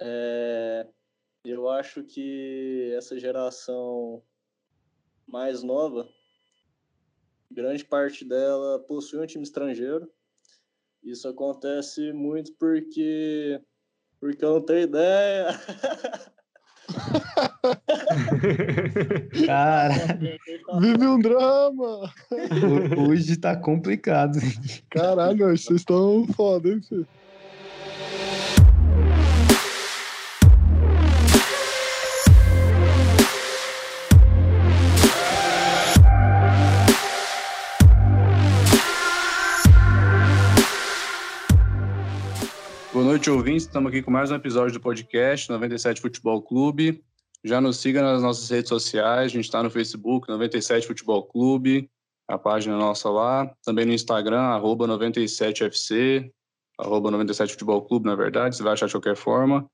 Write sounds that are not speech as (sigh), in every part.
É, eu acho que essa geração mais nova, grande parte dela possui um time estrangeiro. Isso acontece muito porque porque eu não tenho ideia. (laughs) Cara, Vive um drama! hoje tá complicado. Caralho, vocês estão foda, hein, filho? Noite, ouvintes. Estamos aqui com mais um episódio do podcast 97 Futebol Clube. Já nos siga nas nossas redes sociais. A gente está no Facebook, 97 Futebol Clube, a página nossa lá. Também no Instagram, arroba 97FC, arroba 97 Futebol Clube, na verdade. Você vai achar de qualquer forma.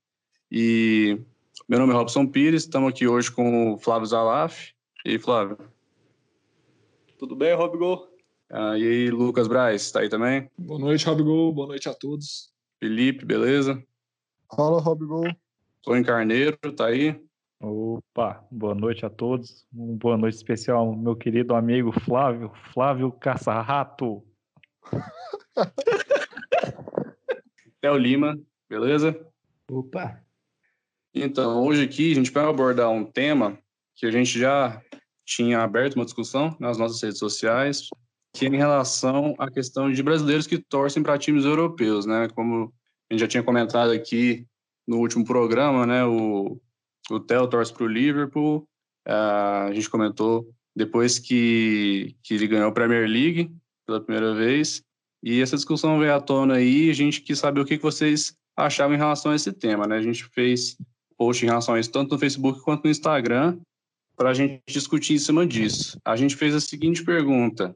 E meu nome é Robson Pires. Estamos aqui hoje com o Flávio Zalaf. E aí, Flávio? Tudo bem, Robigol? Ah, e aí, Lucas Braz, está aí também? Boa noite, Robigol. Boa noite a todos. Felipe, beleza? Fala, Robigol. Tony Carneiro, tá aí? Opa, boa noite a todos. Uma boa noite especial ao meu querido amigo Flávio, Flávio Caçarrato. (laughs) Theo Lima, beleza? Opa, Então, hoje aqui a gente vai abordar um tema que a gente já tinha aberto uma discussão nas nossas redes sociais, que é em relação à questão de brasileiros que torcem para times europeus, né? Como a gente já tinha comentado aqui no último programa, né? O, o Theo torce para o Liverpool, ah, a gente comentou depois que, que ele ganhou a Premier League pela primeira vez, e essa discussão veio à tona aí, a gente quis saber o que que vocês achavam em relação a esse tema, né? A gente fez post em relação a isso tanto no Facebook quanto no Instagram para a gente discutir em cima disso. A gente fez a seguinte pergunta: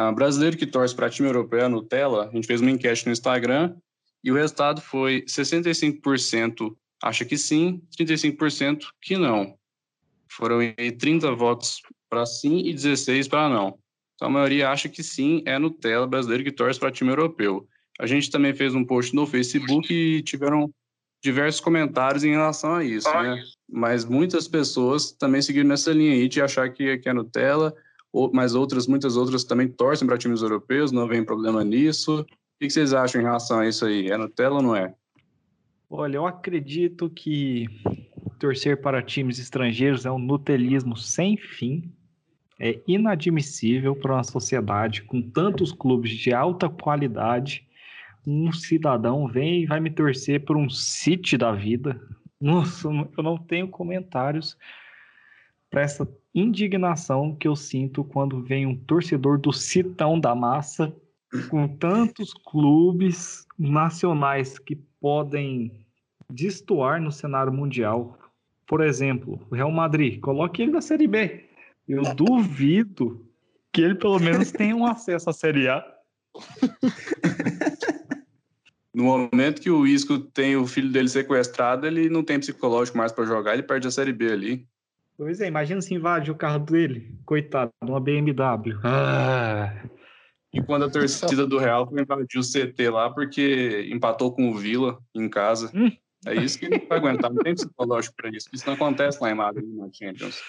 ah, brasileiro que torce para time europeu é Nutella? A gente fez uma enquete no Instagram e o resultado foi 65% acha que sim, 35% que não. Foram aí 30 votos para sim e 16 para não. Então a maioria acha que sim, é Nutella brasileiro que torce para time europeu. A gente também fez um post no Facebook e tiveram diversos comentários em relação a isso, né? Mas muitas pessoas também seguiram nessa linha aí de achar que, que é Nutella, mas outras, muitas outras também torcem para times europeus, não vem problema nisso. O que vocês acham em relação a isso aí? É Nutella ou não é? Olha, eu acredito que torcer para times estrangeiros é um nutelismo sem fim. É inadmissível para uma sociedade com tantos clubes de alta qualidade. Um cidadão vem e vai me torcer por um City da vida. Nossa, eu não tenho comentários para essa indignação que eu sinto quando vem um torcedor do Citão da Massa com tantos clubes nacionais que podem destoar no cenário mundial. Por exemplo, o Real Madrid, coloque ele na Série B. Eu duvido que ele pelo menos tenha um acesso à Série A. (laughs) No momento que o Isco tem o filho dele sequestrado, ele não tem psicológico mais para jogar, ele perde a Série B ali. Pois é, imagina se invade o carro dele. Coitado, uma BMW. Ah, E quando a torcida do Real foi invadir o CT lá porque empatou com o Vila em casa. Hum. É isso que não vai aguentar, não tem psicológico para isso. Isso não acontece lá em Madrid, na Champions.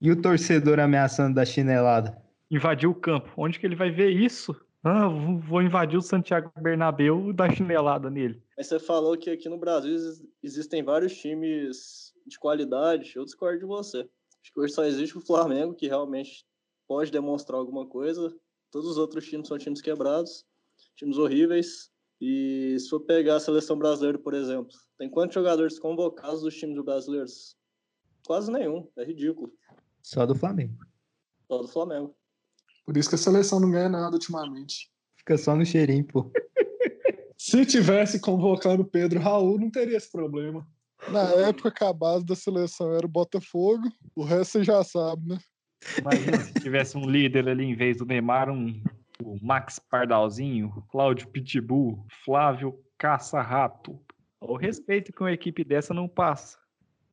e o torcedor ameaçando da chinelada? invadiu o campo. Onde que ele vai ver isso? Ah, vou- invadir o Santiago Bernabéu e dar chinelada nele. Mas você falou que aqui no Brasil exis- existem vários times de qualidade. Eu discordo de você. Acho que hoje só existe o Flamengo, que realmente pode demonstrar alguma coisa. Todos os outros times são times quebrados, times horríveis. E se for pegar a seleção brasileira, por exemplo, tem quantos jogadores convocados dos times brasileiros? Quase nenhum. É ridículo. Só do Flamengo. Só do Flamengo. Por isso que a seleção não ganha nada ultimamente. Fica só no cheirinho, pô. (laughs) Se tivesse convocado o Pedro Raul, não teria esse problema. Na época que a base da seleção era o Botafogo, o resto você já sabe, né? Imagina se tivesse um líder ali em vez do Neymar, um o Max Pardalzinho, Cláudio Pitbull, Flávio Caça-Rato. O respeito que uma equipe dessa não passa.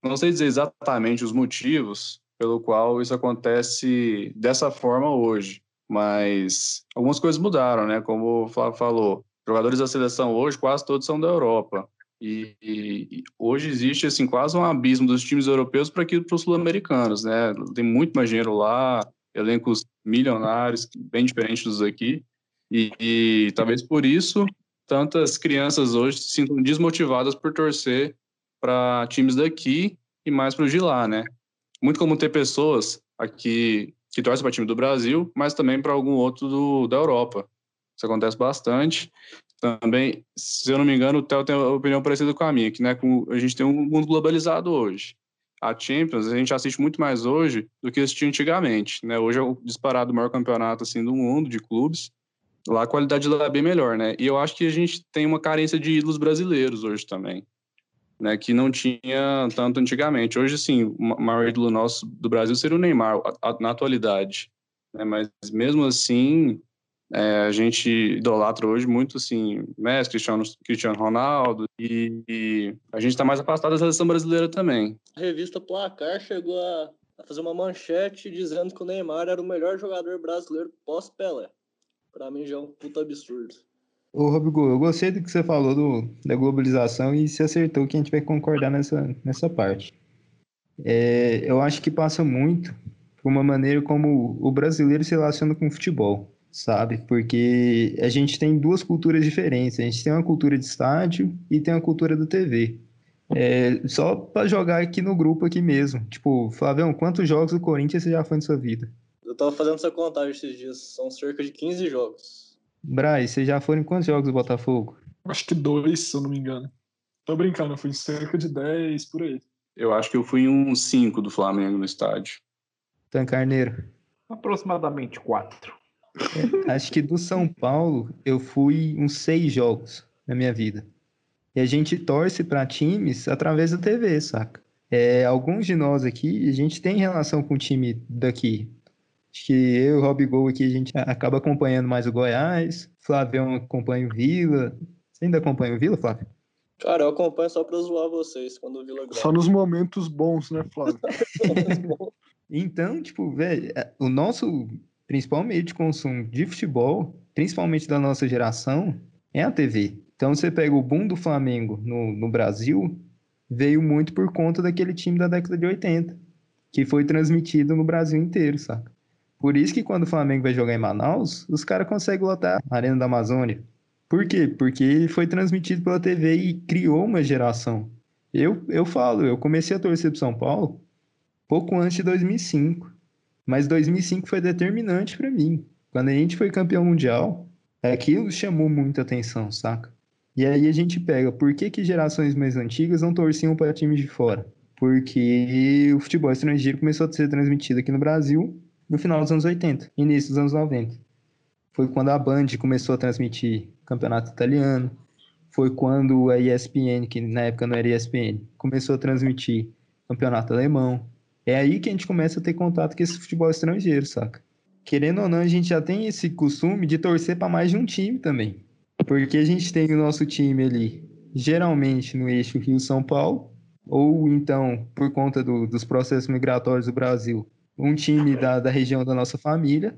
Não sei dizer exatamente os motivos pelo qual isso acontece dessa forma hoje, mas algumas coisas mudaram, né? Como o Flávio falou, jogadores da seleção hoje quase todos são da Europa. E, e, hoje existe assim quase um abismo dos times europeus para aqui para os sul-americanos, né? Tem muito mais dinheiro lá, elencos milionários, bem diferentes dos aqui. E, e, talvez por isso tantas crianças hoje se sintam desmotivadas por torcer para times daqui e mais para os de lá, né? Muito comum ter pessoas aqui que torcem para time do Brasil, mas também para algum outro do, da Europa. Isso acontece bastante. Também, se eu não me engano, o Theo tem uma opinião parecida com a minha, que né, com, a gente tem um mundo globalizado hoje. A Champions, a gente assiste muito mais hoje do que assistia antigamente. Né? Hoje é o disparado maior campeonato assim, do mundo, de clubes. Lá a qualidade lá é bem melhor, né? E eu acho que a gente tem uma carência de ídolos brasileiros hoje também, né? Que não tinha tanto antigamente. Hoje, sim, o maior ídolo nosso do Brasil seria o Neymar, na atualidade. Né? Mas mesmo assim, é, a gente idolatra hoje muito, assim, Messi, Cristiano, Cristiano Ronaldo, e, e a gente está mais afastado da seleção brasileira também. A revista Placar chegou a, fazer uma manchete dizendo que o Neymar era o melhor jogador brasileiro pós-Pelé. Para mim já é um puta absurdo. Ô, Robigo, eu gostei do que você falou do, da globalização e se acertou que a gente vai concordar nessa, nessa parte. É, eu acho que passa muito por uma maneira como o brasileiro se relaciona com o futebol, sabe? Porque a gente tem duas culturas diferentes. A gente tem uma cultura de estádio e tem uma cultura da TV. É, só para jogar aqui no grupo aqui mesmo. Tipo, Flavião, quantos jogos do Corinthians você já foi na sua vida? Eu tava fazendo essa contagem esses dias, são cerca de 15 jogos. Braz, você já foram em quantos jogos do Botafogo? Acho que dois, se eu não me engano. Tô brincando, eu fui em cerca de 10 por aí. Eu acho que eu fui em uns 5 do Flamengo no estádio. Tan Carneiro? Aproximadamente 4. É, acho que do São Paulo eu fui uns 6 jogos na minha vida. E a gente torce para times através da TV, saca? É, alguns de nós aqui, a gente tem relação com o time daqui. Acho que eu e o Rob Gol aqui, a gente acaba acompanhando mais o Goiás. Flávio acompanha o Vila. Você ainda acompanha o Vila, Flávio? Cara, eu acompanho só pra zoar vocês quando o Vila grava. Só nos momentos bons, né, Flávio? (laughs) então, tipo, velho, é, o nosso principal meio de consumo de futebol, principalmente da nossa geração, é a TV. Então, você pega o boom do Flamengo no, no Brasil, veio muito por conta daquele time da década de 80, que foi transmitido no Brasil inteiro, saca? Por isso que quando o Flamengo vai jogar em Manaus, os caras conseguem lotar a Arena da Amazônia. Por quê? Porque foi transmitido pela TV e criou uma geração. Eu, eu falo, eu comecei a torcer pro São Paulo pouco antes de 2005. Mas 2005 foi determinante para mim. Quando a gente foi campeão mundial, aquilo chamou muita atenção, saca? E aí a gente pega, por que, que gerações mais antigas não torciam para times de fora? Porque o futebol estrangeiro começou a ser transmitido aqui no Brasil no final dos anos 80, início dos anos 90. Foi quando a Band começou a transmitir campeonato italiano, foi quando a ESPN, que na época não era ESPN, começou a transmitir campeonato alemão. É aí que a gente começa a ter contato com esse futebol estrangeiro, saca? Querendo ou não, a gente já tem esse costume de torcer para mais de um time também. Porque a gente tem o nosso time ali, geralmente no eixo Rio-São Paulo, ou então, por conta do, dos processos migratórios do Brasil, um time da, da região da nossa família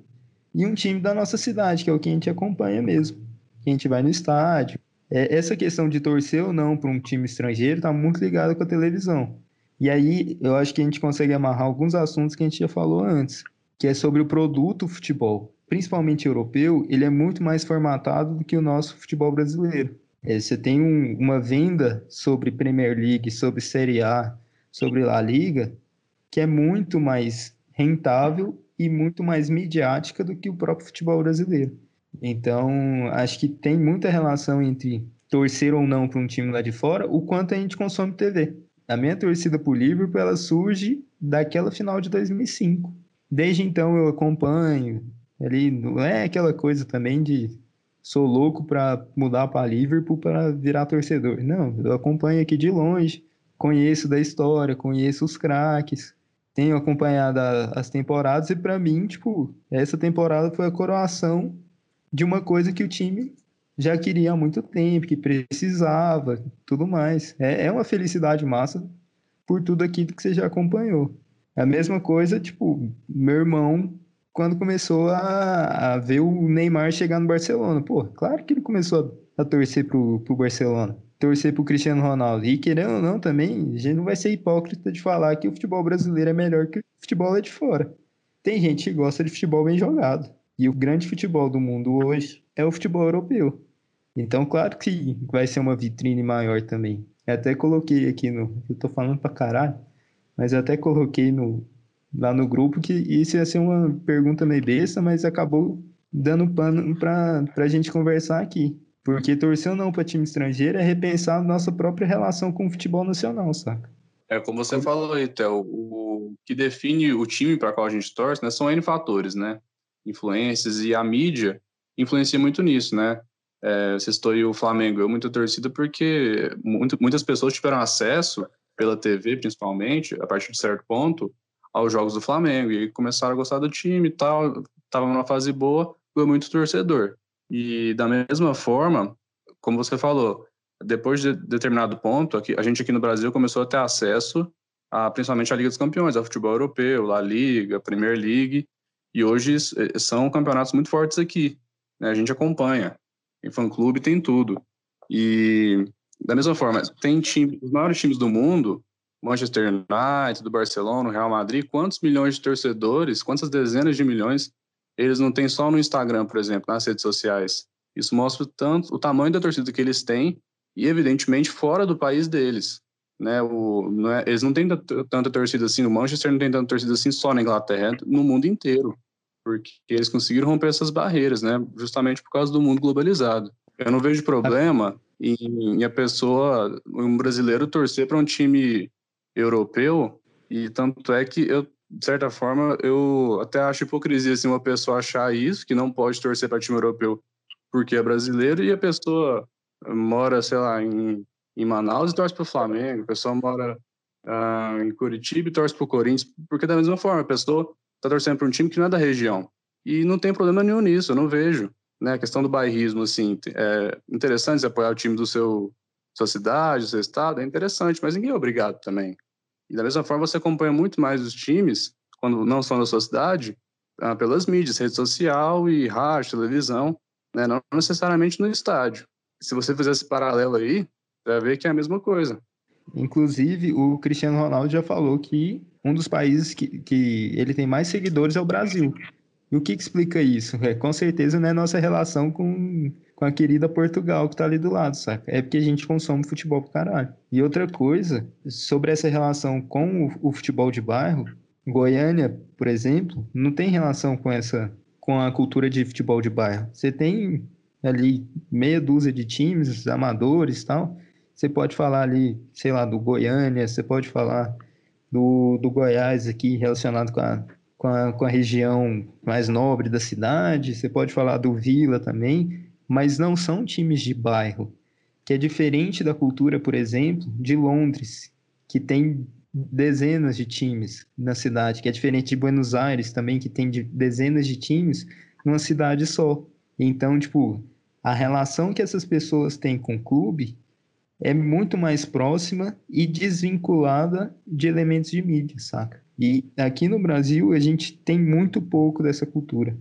e um time da nossa cidade, que é o que a gente acompanha mesmo. Que a gente vai no estádio. É, essa questão de torcer ou não para um time estrangeiro está muito ligada com a televisão. E aí eu acho que a gente consegue amarrar alguns assuntos que a gente já falou antes, que é sobre o produto futebol, principalmente europeu, ele é muito mais formatado do que o nosso futebol brasileiro. É, você tem um, uma venda sobre Premier League, sobre Série A, sobre La Liga, que é muito mais rentável e muito mais midiática do que o próprio futebol brasileiro. Então, acho que tem muita relação entre torcer ou não para um time lá de fora, o quanto a gente consome TV. A minha torcida por Liverpool, ela surge daquela final de 2005. Desde então eu acompanho, ali não é aquela coisa também de sou louco para mudar para Liverpool para virar torcedor. Não, eu acompanho aqui de longe, conheço da história, conheço os craques, tenho acompanhado as temporadas e para mim, tipo, essa temporada foi a coroação de uma coisa que o time já queria há muito tempo, que precisava, tudo mais. É, é uma felicidade massa por tudo aquilo que você já acompanhou. É a mesma coisa, tipo, meu irmão, quando começou a, a ver o Neymar chegar no Barcelona. Pô, claro que ele começou a, a torcer pro, pro Barcelona. torcer pro Cristiano Ronaldo. E querendo ou não, também, a gente não vai ser hipócrita de falar que o futebol brasileiro é melhor que o futebol lá de fora. Tem gente que gosta de futebol bem jogado. E o grande futebol do mundo hoje é o futebol europeu. Então, claro que vai ser uma vitrine maior também. Eu até coloquei aqui no. Eu tô falando pra caralho, mas eu até coloquei no, lá no grupo que isso ia ser uma pergunta meio besta, mas acabou dando pano pra, pra gente conversar aqui. Porque torcer ou não para time estrangeiro é repensar nossa própria relação com o futebol nacional, saca? É como você falou aí, Théo, o que define o time para qual a gente torce né, são N fatores, né? Influências e a mídia influencia muito nisso, né? É, citou aí o Flamengo, eu muito torcida porque muito, muitas pessoas tiveram acesso, pela TV principalmente, a partir de certo ponto, aos jogos do Flamengo e começaram a gostar do time e tal, estava numa fase boa, foi muito torcedor. E da mesma forma, como você falou, depois de determinado ponto, a gente aqui no Brasil começou a ter acesso a principalmente a Liga dos Campeões, ao futebol europeu, La Liga, Premier League, e hoje eh, são campeonatos muito fortes aqui. Né? A gente acompanha. Tem fã-clube, tem tudo. E da mesma forma, tem time, os maiores times do mundo, Manchester United, do Barcelona, Real Madrid, quantos milhões de torcedores, quantas dezenas de milhões eles não têm só no Instagram, por exemplo, nas redes sociais. Isso mostra tanto, o tamanho da torcida que eles têm e, evidentemente, fora do país deles. Né? O, não é, eles não têm tanta torcida assim, o Manchester não tem tanta torcida assim só na Inglaterra, no mundo inteiro. Porque eles conseguiram romper essas barreiras, né? justamente por causa do mundo globalizado. Eu não vejo problema em, em a pessoa, um brasileiro, torcer para um time europeu, e tanto é que eu de certa forma, eu até acho hipocrisia assim, uma pessoa achar isso, que não pode torcer para time europeu porque é brasileiro, e a pessoa mora, sei lá, em, em Manaus e torce para o Flamengo, a pessoa mora uh, em Curitiba e torce para o Corinthians, porque da mesma forma, a pessoa está torcendo para um time que não é da região. E não tem problema nenhum nisso, eu não vejo. Né? A questão do bairrismo, assim, é interessante apoiar o time do seu sua cidade, do seu estado, é interessante, mas ninguém é obrigado também. E da mesma forma, você acompanha muito mais os times, quando não são da sua cidade, ah, pelas mídias, rede social e rádio, televisão, né? não necessariamente no estádio. Se você fizer esse paralelo aí, você vai ver que é a mesma coisa. Inclusive, o Cristiano Ronaldo já falou que um dos países que, que ele tem mais seguidores é o Brasil. E o que, que explica isso? É, com certeza não é nossa relação com, com a querida Portugal que tá ali do lado, saca? É porque a gente consome futebol pro caralho. E outra coisa, sobre essa relação com o, o futebol de bairro, Goiânia, por exemplo, não tem relação com essa com a cultura de futebol de bairro. Você tem ali meia dúzia de times amadores e tal. Você pode falar ali, sei lá, do Goiânia, você pode falar do, do Goiás aqui relacionado com a com a, com a região mais nobre da cidade, você pode falar do Vila também, mas não são times de bairro, que é diferente da cultura, por exemplo, de Londres, que tem dezenas de times na cidade, que é diferente de Buenos Aires também, que tem dezenas de times numa cidade só. Então, tipo, a relação que essas pessoas têm com o clube é muito mais próxima e desvinculada de elementos de mídia, saca? E aqui no Brasil a gente tem muito pouco dessa cultura.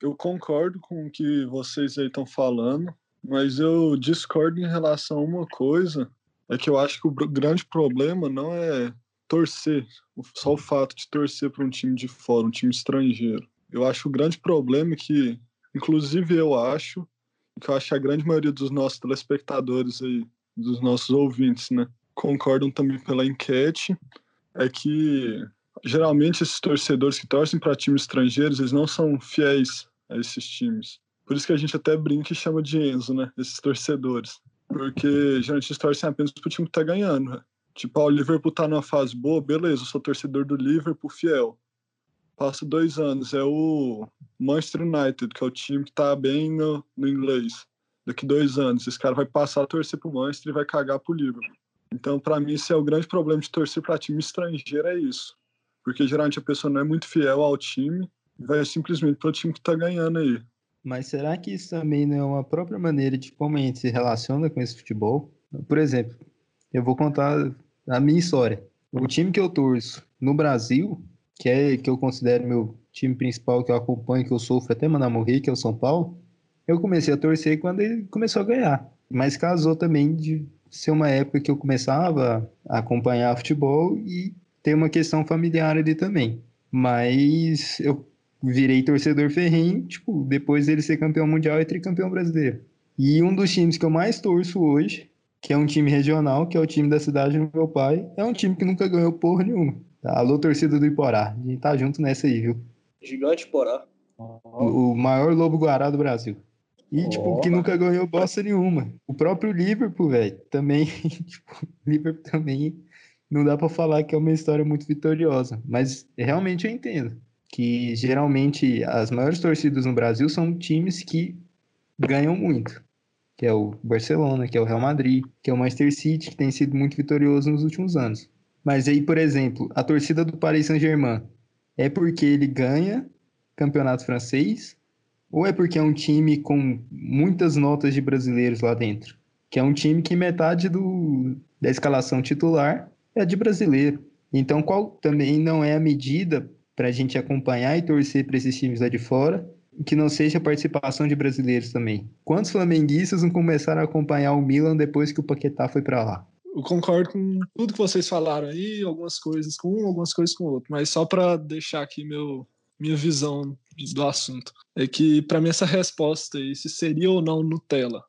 Eu concordo com o que vocês aí estão falando, mas eu discordo em relação a uma coisa, é que eu acho que o grande problema não é torcer, só o fato de torcer para um time de fora, um time estrangeiro. Eu acho o grande problema é que, inclusive eu acho, que eu acho a grande maioria dos nossos telespectadores aí, dos nossos ouvintes, né, concordam também pela enquete, é que geralmente esses torcedores que torcem para times estrangeiros, eles não são fiéis a esses times. Por isso que a gente até brinca e chama de Enzo, né? Esses torcedores. Porque geralmente eles torcem apenas pro time que tá ganhando. Né? Tipo, ah, o Liverpool tá numa fase boa, beleza, eu sou torcedor do Liverpool fiel. Passa dois anos, é o Manchester United, que é o time que tá bem no, no inglês. Daqui dois anos, esse cara vai passar a torcer pro Manchester e vai cagar pro Liverpool. Então, para mim, esse é o grande problema de torcer para time estrangeiro, é isso porque geralmente a pessoa não é muito fiel ao time e vai simplesmente para o time que está ganhando aí. Mas será que isso também não é uma própria maneira de como a gente se relaciona com esse futebol? Por exemplo, eu vou contar a minha história. O time que eu torço no Brasil, que é que eu considero meu time principal, que eu acompanho, que eu sofro até mandar morrer, que é o São Paulo, eu comecei a torcer quando ele começou a ganhar. Mas casou também de ser uma época que eu começava a acompanhar futebol e ter uma questão familiar ali também. Mas eu virei torcedor ferrenho, tipo, depois dele ser campeão mundial e tricampeão brasileiro. E um dos times que eu mais torço hoje, que é um time regional, que é o time da cidade do meu pai, é um time que nunca ganhou porra nenhuma. Alô, torcida do Iporá. A gente tá junto nessa aí, viu? Gigante Iporá. O, o maior lobo guará do Brasil. E, oh. tipo, que nunca ganhou bosta nenhuma. O próprio Liverpool, velho, também, (laughs) tipo, Liverpool também não dá para falar que é uma história muito vitoriosa, mas realmente eu entendo que geralmente as maiores torcidas no Brasil são times que ganham muito, que é o Barcelona, que é o Real Madrid, que é o Manchester City, que tem sido muito vitorioso nos últimos anos. Mas aí, por exemplo, a torcida do Paris Saint-Germain é porque ele ganha campeonato francês ou é porque é um time com muitas notas de brasileiros lá dentro? Que é um time que metade do, da escalação titular é de brasileiro. Então, qual também não é a medida para a gente acompanhar e torcer para esses times lá de fora, que não seja a participação de brasileiros também? Quantos flamenguistas não começaram a acompanhar o Milan depois que o Paquetá foi para lá? Eu concordo com tudo que vocês falaram aí, algumas coisas com um, algumas coisas com o outro, mas só para deixar aqui meu, minha visão do assunto. É que, para mim, essa resposta aí, se seria ou não Nutella,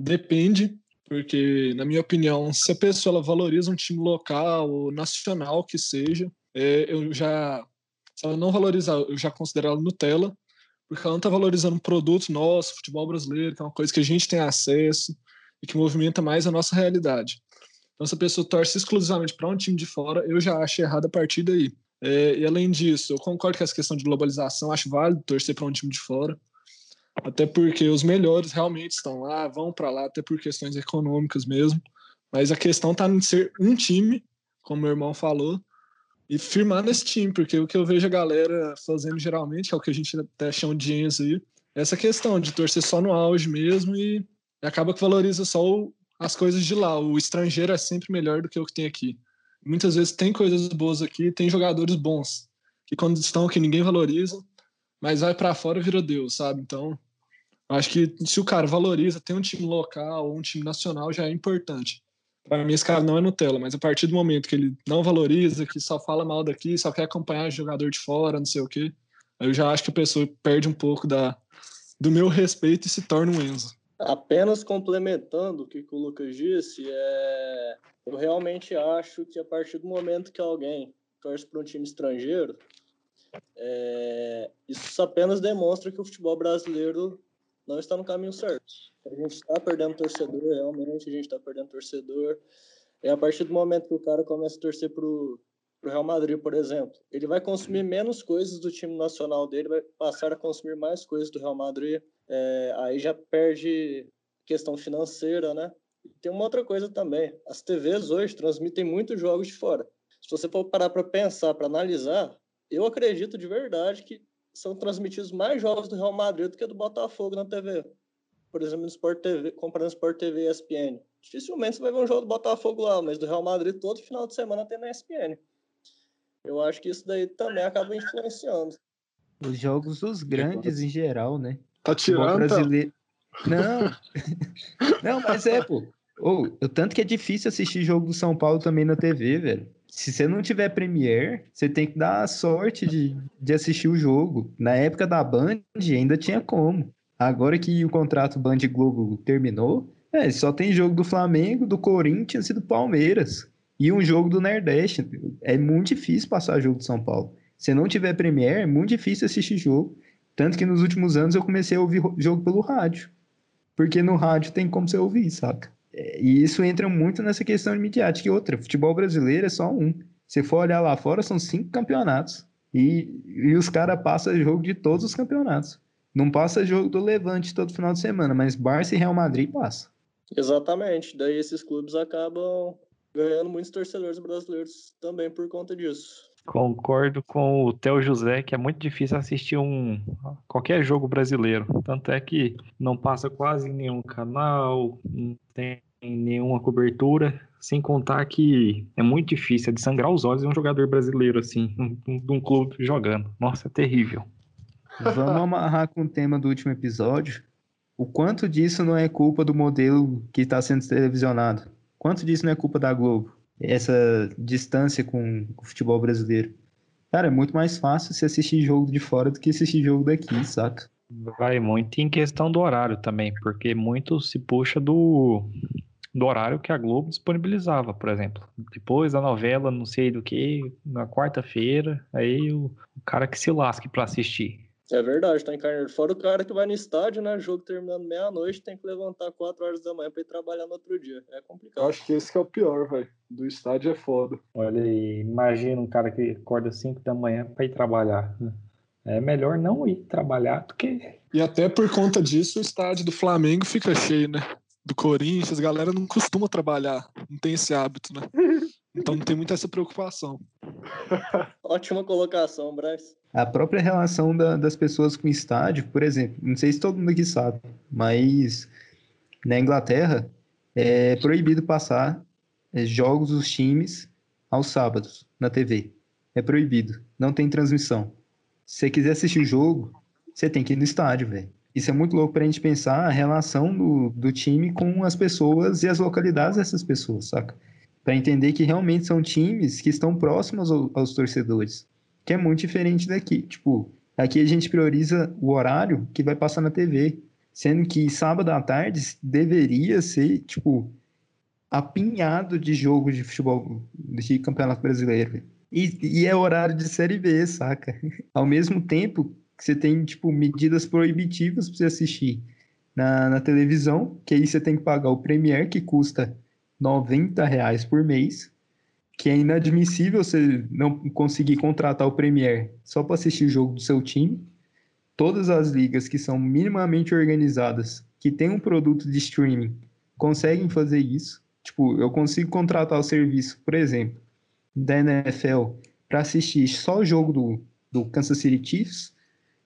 depende, porque, na minha opinião, se a pessoa valoriza um time local ou nacional que seja, é, eu já. Se ela não valorizar, eu já considero ela Nutella, porque ela não está valorizando um produto nosso, futebol brasileiro, que é uma coisa que a gente tem acesso e que movimenta mais a nossa realidade. Então, se a pessoa torce exclusivamente para um time de fora, eu já acho errado a partir daí. É, e além disso, eu concordo com essa questão de globalização, acho válido torcer para um time de fora, até porque os melhores realmente estão lá, vão para lá, até por questões econômicas mesmo. Mas a questão está em ser um time, como meu irmão falou, e firmar nesse time, porque o que eu vejo a galera fazendo geralmente, que é o que a gente até chama de gens aí, é essa questão de torcer só no auge mesmo e, e acaba que valoriza só o, as coisas de lá. O estrangeiro é sempre melhor do que o que tem aqui muitas vezes tem coisas boas aqui, tem jogadores bons, que quando estão aqui ninguém valoriza, mas vai para fora vira Deus, sabe? Então, acho que se o cara valoriza, tem um time local ou um time nacional, já é importante. Para mim, esse cara não é Nutella, mas a partir do momento que ele não valoriza, que só fala mal daqui, só quer acompanhar jogador de fora, não sei o quê, eu já acho que a pessoa perde um pouco da, do meu respeito e se torna um Enzo. Apenas complementando o que o Lucas disse, é eu realmente acho que a partir do momento que alguém torce para um time estrangeiro, é, isso apenas demonstra que o futebol brasileiro não está no caminho certo. A gente está perdendo torcedor, realmente, a gente está perdendo torcedor. É a partir do momento que o cara começa a torcer para o Real Madrid, por exemplo, ele vai consumir menos coisas do time nacional dele, vai passar a consumir mais coisas do Real Madrid. É, aí já perde questão financeira, né? Tem uma outra coisa também. As TVs hoje transmitem muitos jogos de fora. Se você for parar para pensar, para analisar, eu acredito de verdade que são transmitidos mais jogos do Real Madrid do que do Botafogo na TV. Por exemplo, no Sport TV, comparando Sport TV e ESPN. Dificilmente você vai ver um jogo do Botafogo lá, mas do Real Madrid todo final de semana tem na ESPN. Eu acho que isso daí também acaba influenciando. Os jogos dos grandes em geral, né? Tá tirando. Brasileiro... Não. Não, mas é, pô. Oh, o tanto que é difícil assistir jogo do São Paulo também na TV, velho. Se você não tiver Premiere, você tem que dar a sorte de, de assistir o jogo. Na época da Band, ainda tinha como. Agora que o contrato Band Globo terminou, é, só tem jogo do Flamengo, do Corinthians e do Palmeiras. E um jogo do Nordeste. É muito difícil passar jogo do São Paulo. Se não tiver Premiere, é muito difícil assistir jogo. Tanto que nos últimos anos eu comecei a ouvir jogo pelo rádio. Porque no rádio tem como você ouvir, saca? E isso entra muito nessa questão de midiática. E outra, futebol brasileiro é só um. Se for olhar lá fora, são cinco campeonatos. E, e os caras passam jogo de todos os campeonatos. Não passa jogo do Levante todo final de semana, mas Barça e Real Madrid passa. Exatamente. Daí esses clubes acabam ganhando muitos torcedores brasileiros também por conta disso. Concordo com o Theo José que é muito difícil assistir um qualquer jogo brasileiro. Tanto é que não passa quase nenhum canal, não tem nenhuma cobertura. Sem contar que é muito difícil, é de sangrar os olhos de um jogador brasileiro assim, de um clube jogando. Nossa, é terrível. Vamos amarrar com o tema do último episódio. O quanto disso não é culpa do modelo que está sendo televisionado? Quanto disso não é culpa da Globo? Essa distância com o futebol brasileiro. Cara, é muito mais fácil se assistir jogo de fora do que assistir jogo daqui, saca? Vai muito em questão do horário também, porque muito se puxa do, do horário que a Globo disponibilizava, por exemplo. Depois da novela, não sei do que, na quarta-feira, aí o, o, cara que se lasque para assistir. É verdade, tá encarnado. Fora o cara que vai no estádio, né? Jogo terminando meia-noite, tem que levantar 4 horas da manhã pra ir trabalhar no outro dia. É complicado. Eu acho que esse que é o pior, velho. Do estádio é foda. Olha aí, imagina um cara que acorda 5 da manhã pra ir trabalhar. É melhor não ir trabalhar do que. E até por conta disso, o estádio do Flamengo fica cheio, né? Do Corinthians, a galera não costuma trabalhar, não tem esse hábito, né? (laughs) Então não tem muita essa preocupação. (laughs) Ótima colocação, Bryce. A própria relação da, das pessoas com o estádio, por exemplo, não sei se todo mundo aqui sabe, mas na Inglaterra é proibido passar é, jogos dos times aos sábados na TV. É proibido, não tem transmissão. Se você quiser assistir o jogo, você tem que ir no estádio, velho. Isso é muito louco pra gente pensar a relação do, do time com as pessoas e as localidades dessas pessoas, saca? Para entender que realmente são times que estão próximos ao, aos torcedores, que é muito diferente daqui. Tipo, aqui a gente prioriza o horário que vai passar na TV, sendo que sábado à tarde deveria ser, tipo, apinhado de jogos de futebol de campeonato brasileiro. E, e é horário de série B, saca? (laughs) Ao mesmo tempo que você tem, tipo, medidas proibitivas para você assistir na, na televisão, que aí você tem que pagar o Premiere, que custa 90 reais por mês, que é inadmissível você não conseguir contratar o Premier só para assistir o jogo do seu time. Todas as ligas que são minimamente organizadas, que têm um produto de streaming, conseguem fazer isso. Tipo, eu consigo contratar o serviço, por exemplo, da NFL para assistir só o jogo do, do Kansas City Chiefs.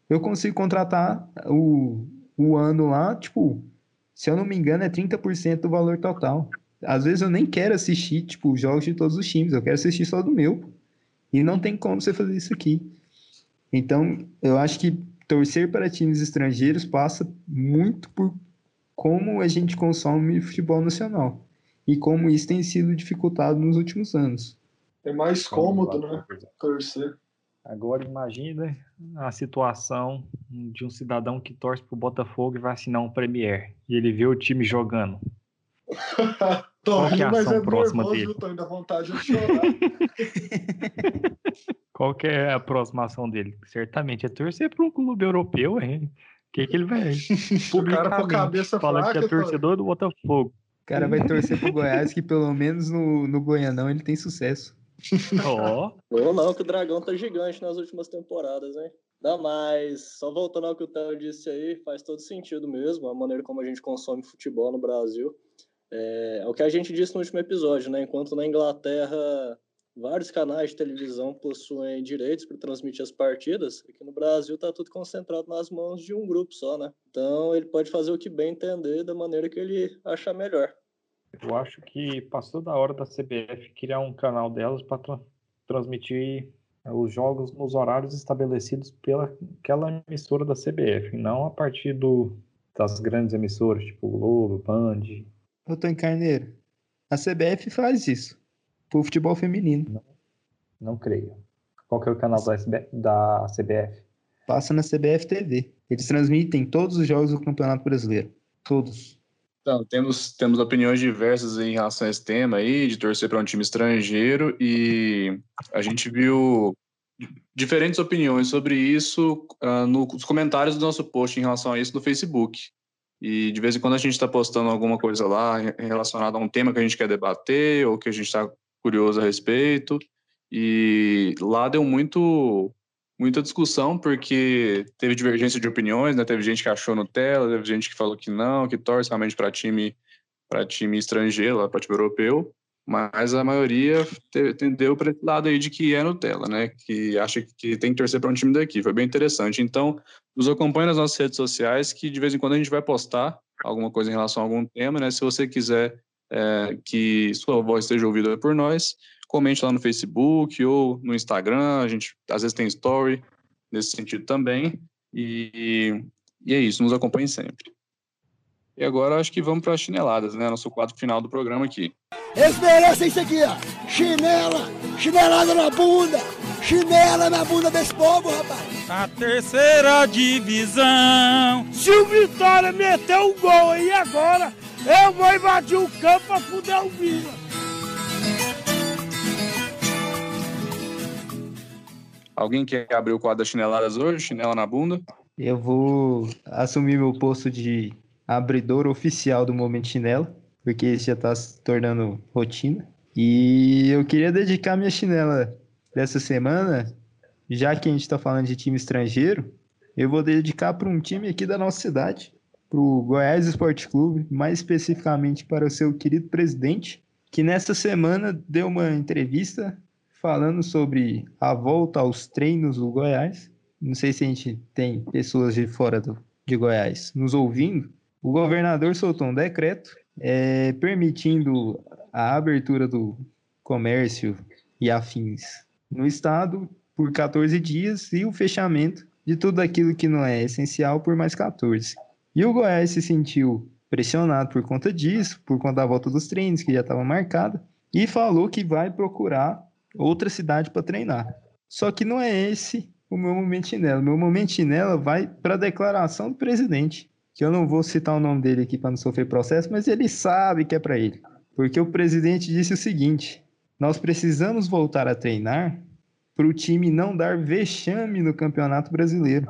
Eu consigo contratar o, o ano lá, tipo, se eu não me engano, é 30% do valor total. Às vezes eu nem quero assistir, tipo, jogos de todos os times, eu quero assistir só do meu. E não tem como você fazer isso aqui. Então, eu acho que torcer para times estrangeiros passa muito por como a gente consome futebol nacional e como isso tem sido dificultado nos últimos anos. É mais cômodo, né? Torcer. Agora imagina a situação de um cidadão que torce para o Botafogo e vai assinar um Premier e ele vê o time jogando. Tô (laughs) Qual que é a ação é próxima nervoso, dele? Tô ainda vontade de chorar. (laughs) Qual que é a próxima ação dele? Certamente é torcer para um clube europeu, hein? O que, que ele vai (laughs) publicamente fala fraca, que é torcedor do Botafogo. O cara vai torcer pro Goiás, que pelo menos no, no Goianão ele tem sucesso. Ó. Oh. Ou não, que o Dragão tá gigante nas últimas temporadas, hein? Não, mas só voltando ao que o Theo disse aí, faz todo sentido mesmo, a maneira como a gente consome futebol no Brasil. É, é, o que a gente disse no último episódio, né? Enquanto na Inglaterra vários canais de televisão possuem direitos para transmitir as partidas, aqui no Brasil está tudo concentrado nas mãos de um grupo só, né? Então ele pode fazer o que bem entender da maneira que ele achar melhor. Eu acho que passou da hora da CBF criar um canal delas para tra transmitir os jogos nos horários estabelecidos pela aquela emissora da CBF, não a partir do, das grandes emissoras, tipo Globo, Band, Ô, Tony Carneiro, a CBF faz isso. Pro futebol feminino. Não, não creio. Qual que é o canal da, SB, da CBF? Passa na CBF TV. Eles transmitem todos os jogos do Campeonato Brasileiro. Todos. Então, temos, temos opiniões diversas em relação a esse tema aí, de torcer para um time estrangeiro, e a gente viu diferentes opiniões sobre isso uh, nos comentários do nosso post em relação a isso no Facebook. E de vez em quando a gente está postando alguma coisa lá relacionada a um tema que a gente quer debater ou que a gente está curioso a respeito. E lá deu muito muita discussão porque teve divergência de opiniões, né? Teve gente que achou Nutella, teve gente que falou que não, que torce realmente para time para time estrangeiro, para time europeu mas a maioria tendeu para esse lado aí de que é Nutella, né? Que acha que tem que torcer para um time daqui. Foi bem interessante. Então, nos acompanhe nas nossas redes sociais, que de vez em quando a gente vai postar alguma coisa em relação a algum tema, né? Se você quiser é, que sua voz seja ouvida por nós, comente lá no Facebook ou no Instagram. A gente às vezes tem story nesse sentido também. E, e é isso. Nos acompanhe sempre. E agora acho que vamos para as chineladas, né? Nosso quadro final do programa aqui. Eles merecem isso aqui, ó. Chinela, chinelada na bunda, chinela na bunda desse povo, rapaz. A terceira divisão. Se o Vitória meter um gol aí agora, eu vou invadir o campo pra fuder o Vila. Alguém quer abrir o quadro das chineladas hoje? Chinela na bunda? Eu vou assumir meu posto de abridor oficial do Momento Chinela, porque isso já está se tornando rotina. E eu queria dedicar minha chinela dessa semana, já que a gente está falando de time estrangeiro, eu vou dedicar para um time aqui da nossa cidade, para o Goiás Esporte Clube, mais especificamente para o seu querido presidente, que nessa semana deu uma entrevista falando sobre a volta aos treinos do Goiás. Não sei se a gente tem pessoas de fora do, de Goiás nos ouvindo. O governador soltou um decreto é, permitindo a abertura do comércio e afins no estado por 14 dias e o fechamento de tudo aquilo que não é essencial por mais 14. E o Goiás se sentiu pressionado por conta disso, por conta da volta dos treinos que já estava marcada, e falou que vai procurar outra cidade para treinar. Só que não é esse o meu momento chinelo. Meu momento chinelo vai para a declaração do presidente, que eu não vou citar o nome dele aqui para não sofrer processo, mas ele sabe que é para ele. Porque o presidente disse o seguinte: nós precisamos voltar a treinar para o time não dar vexame no Campeonato Brasileiro.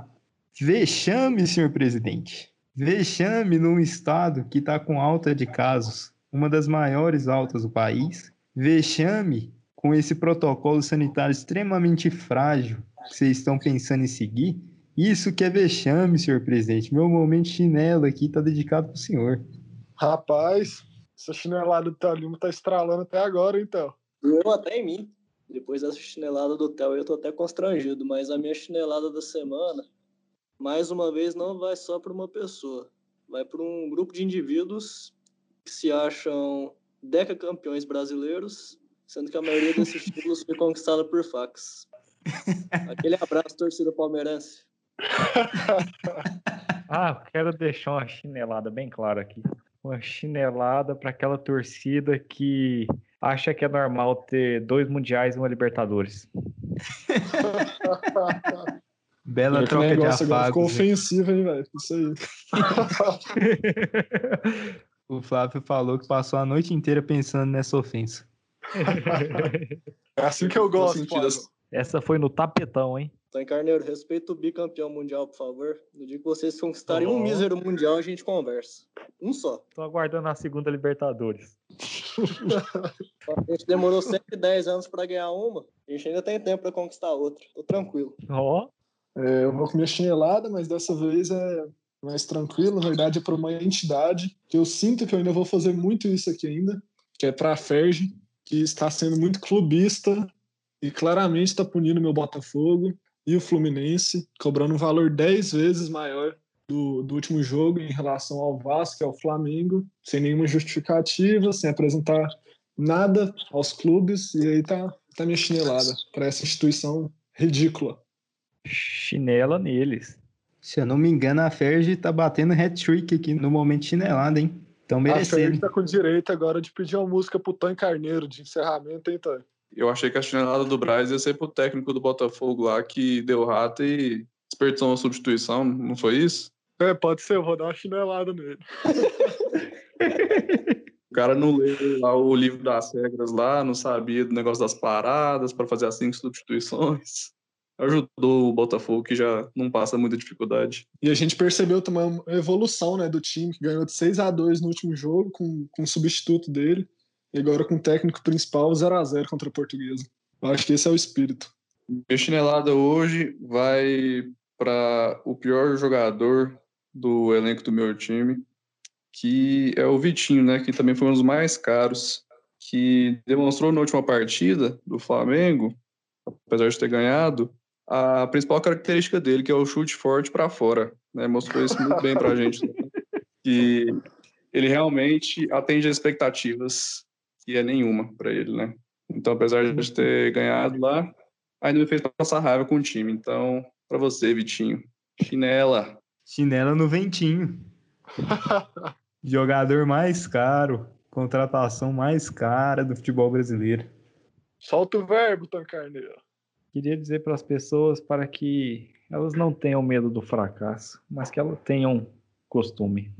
Vexame, senhor presidente. Vexame num estado que está com alta de casos, uma das maiores altas do país. Vexame com esse protocolo sanitário extremamente frágil que vocês estão pensando em seguir. Isso que é vexame, senhor presidente. Meu momento chinelo aqui está dedicado para o senhor. Rapaz, essa chinelada do Thelma tá estralando até agora, então. Eu até em mim. Depois dessa chinelada do Theo, eu tô até constrangido, mas a minha chinelada da semana, mais uma vez, não vai só para uma pessoa. Vai para um grupo de indivíduos que se acham decacampeões brasileiros sendo que a maioria desses títulos foi conquistada por fax. (laughs) Aquele abraço, torcida palmeirense. (laughs) ah, quero deixar uma chinelada bem clara aqui. Uma chinelada para aquela torcida que acha que é normal ter dois mundiais e uma Libertadores. (laughs) Bela troca de afagos. Ficou ofensivo, hein, velho? Isso aí. (laughs) o Flávio falou que passou a noite inteira pensando nessa ofensa. É assim que eu gosto. Essa foi no tapetão, hein? Então, Carneiro, respeita o bicampeão mundial, por favor. No dia que vocês conquistarem oh. um mísero mundial, a gente conversa. Um só. Tô aguardando a segunda Libertadores. (laughs) a gente demorou 110 anos para ganhar uma. A gente ainda tem tempo para conquistar outra. Tô tranquilo. Ó. Oh. É, eu vou comer chinelada, mas dessa vez é mais tranquilo. Na verdade, é para uma entidade que eu sinto que eu ainda vou fazer muito isso aqui ainda, que é para a Ferge que está sendo muito clubista e claramente está punindo meu Botafogo e o Fluminense, cobrando um valor 10 vezes maior do, do último jogo em relação ao Vasco e ao Flamengo, sem nenhuma justificativa, sem apresentar nada aos clubes, e aí tá, tá minha chinelada para essa instituição ridícula. Chinela neles. Se eu não me engano, a Ferge tá batendo hat-trick aqui no momento chinelada, hein? Então merecendo. A tá com direito agora de pedir uma música pro Tan Carneiro de encerramento, hein, Tan? Eu achei que a chinelada do Braz ia ser pro técnico do Botafogo lá que deu rato e desperdiçou uma substituição, não foi isso? É, pode ser, eu vou dar uma chinelada nele. o cara não leu lá o livro das regras lá, não sabia do negócio das paradas para fazer as cinco substituições (laughs) ajudou o Botafogo, que já não passa muita dificuldade. E a gente percebeu também uma evolução né, do time, que ganhou de 6 a 2 no último jogo, com, com o substituto dele, e agora com o técnico principal 0 a 0 contra a Portuguesa. Eu acho que esse é o espírito. Minha chinelada hoje vai para o pior jogador do elenco do meu time, que é o Vitinho, né, que também foi um dos mais caros, que demonstrou na última partida do Flamengo, apesar de ter ganhado, a principal característica dele, que é o chute forte para fora. Né? Mostrou isso muito bem para a gente. Que (laughs) ele realmente atende às expectativas, que é nenhuma para ele, né? Então, apesar de ter ganhado lá, ainda me fez passar raiva com o time. Então, para você, Vitinho, chinela. Chinela no ventinho. (laughs) Jogador mais caro, contratação mais cara do futebol brasileiro. Solta o verbo, Tom Carneiro. Queria dizer para as pessoas para que elas não tenham medo do fracasso, mas que elas tenham costume.